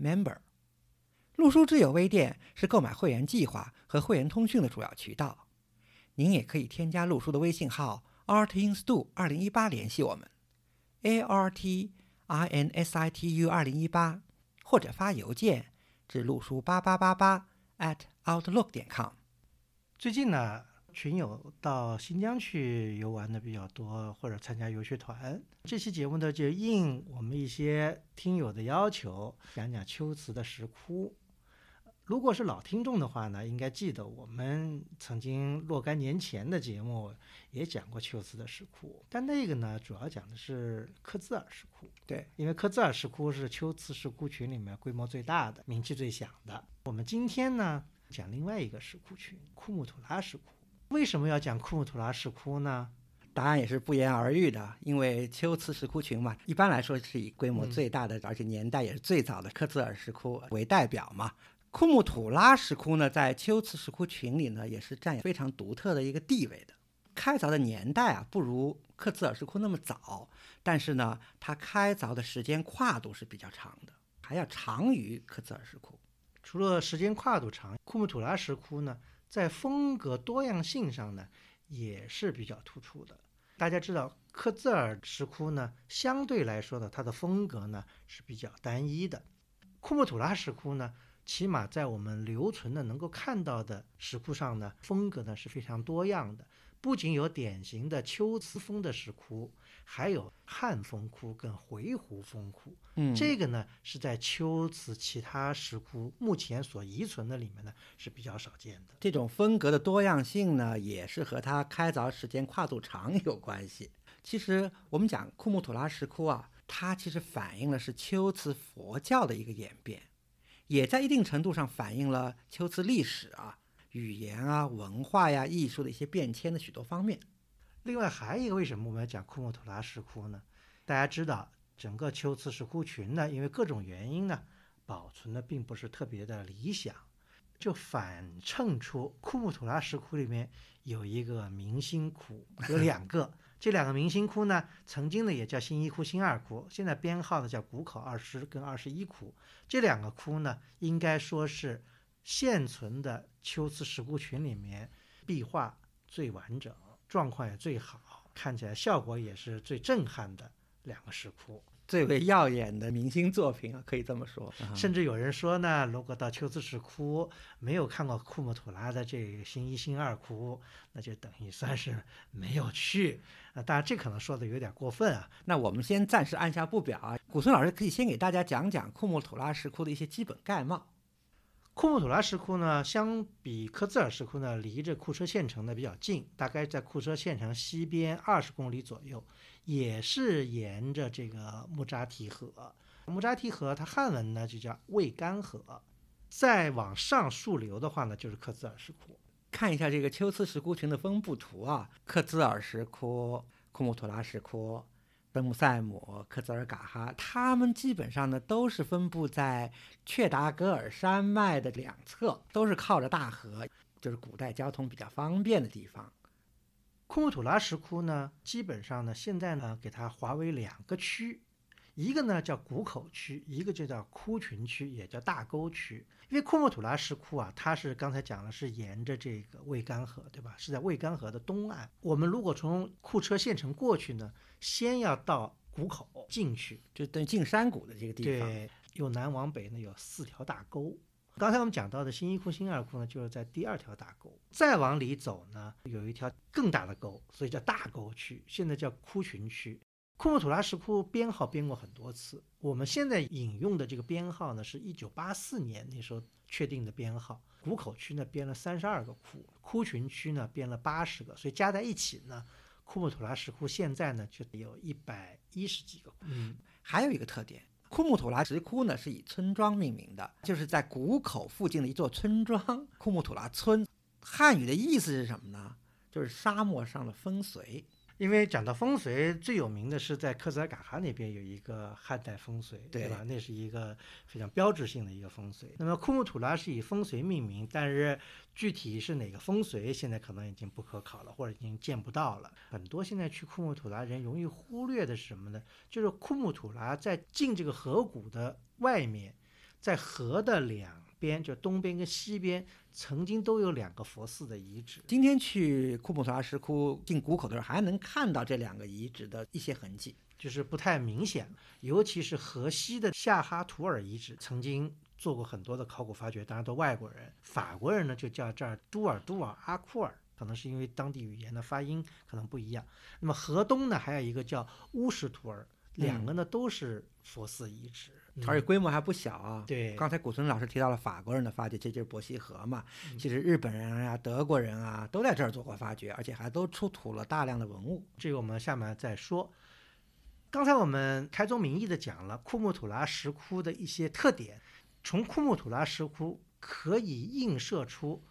member。陆书之友微店是购买会员计划和会员通讯的主要渠道。您也可以添加陆书的微信号 artinstu 二零一八联系我们，a r t i n s i t u 二零一八，或者发邮件至陆书八八八八 at outlook 点 com。最近呢？群友到新疆去游玩的比较多，或者参加游学团。这期节目呢，就应我们一些听友的要求，讲讲秋瓷的石窟。如果是老听众的话呢，应该记得我们曾经若干年前的节目也讲过秋瓷的石窟，但那个呢，主要讲的是克孜尔石窟。对，因为克孜尔石窟是秋瓷石窟群里面规模最大的、名气最响的。我们今天呢，讲另外一个石窟群——库木图拉石窟。为什么要讲库木图拉石窟呢？答案也是不言而喻的，因为秋瓷石窟群嘛，一般来说是以规模最大的，而且年代也是最早的克孜尔石窟为代表嘛。库木图拉石窟呢，在秋瓷石窟群里呢，也是占有非常独特的一个地位的。开凿的年代啊，不如克孜尔石窟那么早，但是呢，它开凿的时间跨度是比较长的，还要长于克孜尔石窟。除了时间跨度长，库木图拉石窟呢？在风格多样性上呢，也是比较突出的。大家知道，克孜尔石窟呢，相对来说呢，它的风格呢是比较单一的。库木吐拉石窟呢，起码在我们留存的能够看到的石窟上呢，风格呢是非常多样的。不仅有典型的秋瓷风的石窟，还有汉风窟跟回鹘风窟。嗯，这个呢是在秋瓷其他石窟目前所遗存的里面呢是比较少见的。这种风格的多样性呢，也是和它开凿时间跨度长有关系。其实我们讲库木土拉石窟啊，它其实反映了是秋瓷佛教的一个演变，也在一定程度上反映了秋瓷历史啊。语言啊，文化呀，艺术的一些变迁的许多方面。另外还有一个，为什么我们要讲库木图拉石窟呢？大家知道，整个秋瓷石窟群呢，因为各种原因呢，保存的并不是特别的理想，就反衬出库木图拉石窟里面有一个明星窟，有两个。这两个明星窟呢，曾经呢也叫新一窟、新二窟，现在编号呢叫古口二十跟二十一窟。这两个窟呢，应该说是。现存的秋瓷石窟群里面，壁画最完整，状况也最好，看起来效果也是最震撼的两个石窟，最为耀眼的明星作品啊，可以这么说。甚至有人说呢，如果到秋瓷石窟没有看过库木图拉的这个新一、新二窟，那就等于算是没有去啊。当然，这可能说的有点过分啊。那我们先暂时按下不表啊。古村老师可以先给大家讲讲库木图拉石窟的一些基本概貌。库木图拉石窟呢，相比克孜尔石窟呢，离着库车县城呢比较近，大概在库车县城西边二十公里左右，也是沿着这个木扎提河。木扎提河它汉文呢就叫渭干河，再往上溯流的话呢，就是克孜尔石窟。看一下这个秋瓷石窟群的分布图啊，克孜尔石窟、库木图拉石窟。登木赛姆、克孜尔嘎哈，他们基本上呢都是分布在确达格尔山脉的两侧，都是靠着大河，就是古代交通比较方便的地方。库木图拉石窟呢，基本上呢现在呢给它划为两个区。一个呢叫谷口区，一个就叫窟群区，也叫大沟区。因为库木土拉石窟啊，它是刚才讲了，是沿着这个渭干河，对吧？是在渭干河的东岸。我们如果从库车县城过去呢，先要到谷口进去，就等于进山谷的这个地方。对，由南往北呢有四条大沟。刚才我们讲到的新一窟、新二窟呢，就是在第二条大沟。再往里走呢，有一条更大的沟，所以叫大沟区，现在叫窟群区。库木图拉石窟编号编过很多次，我们现在引用的这个编号呢，是一九八四年那时候确定的编号。谷口区呢编了三十二个窟，窟群区呢编了八十个，所以加在一起呢，库木图拉石窟现在呢就有一百一十几个。嗯，还有一个特点，库木土拉石窟呢是以村庄命名的，就是在谷口附近的一座村庄——库木土拉村。汉语的意思是什么呢？就是沙漠上的风随。因为讲到风水，最有名的是在克孜尔嘎哈那边有一个汉代风水，对吧？那是一个非常标志性的一个风水。那么库木土拉是以风水命名，但是具体是哪个风水，现在可能已经不可考了，或者已经见不到了。很多现在去库木土拉人容易忽略的是什么呢？就是库木土拉在进这个河谷的外面，在河的两。边就东边跟西边曾经都有两个佛寺的遗址。今天去库姆图拉石窟进谷口的时候，还能看到这两个遗址的一些痕迹，就是不太明显。尤其是河西的夏哈图尔遗址，曾经做过很多的考古发掘，当然都外国人。法国人呢就叫这儿都尔都尔阿库尔，可能是因为当地语言的发音可能不一样。那么河东呢还有一个叫乌什图尔，两个呢都是佛寺遗址。而且规模还不小啊！对，刚才古村老师提到了法国人的发掘，这就是伯希和嘛。其实日本人啊、德国人啊都在这儿做过发掘，而且还都出土了大量的文物。这个我们下面再说。刚才我们开宗明义的讲了库木土拉石窟的一些特点，从库木土拉石窟可以映射出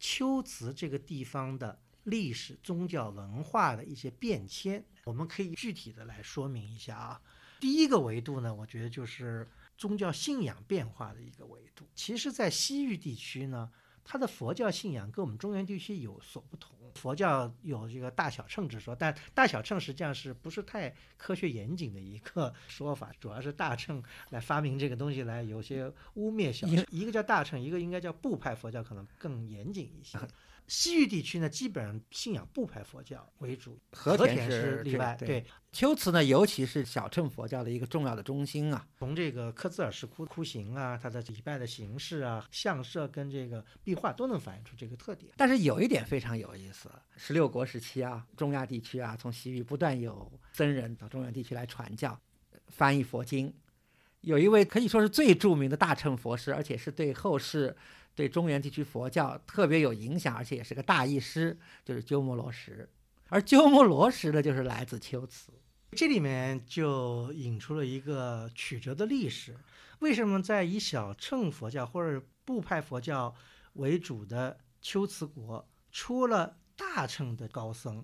龟兹这个地方的历史、宗教、文化的一些变迁。我们可以具体的来说明一下啊。第一个维度呢，我觉得就是宗教信仰变化的一个维度。其实，在西域地区呢，它的佛教信仰跟我们中原地区有所不同。佛教有这个大小乘之说，但大小乘实际上是不是太科学严谨的一个 说法？主要是大乘来发明这个东西来，有些污蔑小乘。一个叫大乘，一个应该叫部派佛教，可能更严谨一些。西域地区呢，基本上信仰不排佛教为主，和田是例外。对，龟兹呢，尤其是小乘佛教的一个重要的中心啊。从这个科孜尔石窟窟形啊，它的礼拜的形式啊、相设跟这个壁画都能反映出这个特点。但是有一点非常有意思，十六国时期啊，中亚地区啊，从西域不断有僧人到中原地区来传教、翻译佛经。有一位可以说是最著名的大乘佛师，而且是对后世。对中原地区佛教特别有影响，而且也是个大义师，就是鸠摩罗什。而鸠摩罗什呢，就是来自龟兹。这里面就引出了一个曲折的历史：为什么在以小乘佛教或者部派佛教为主的龟兹国，出了大乘的高僧？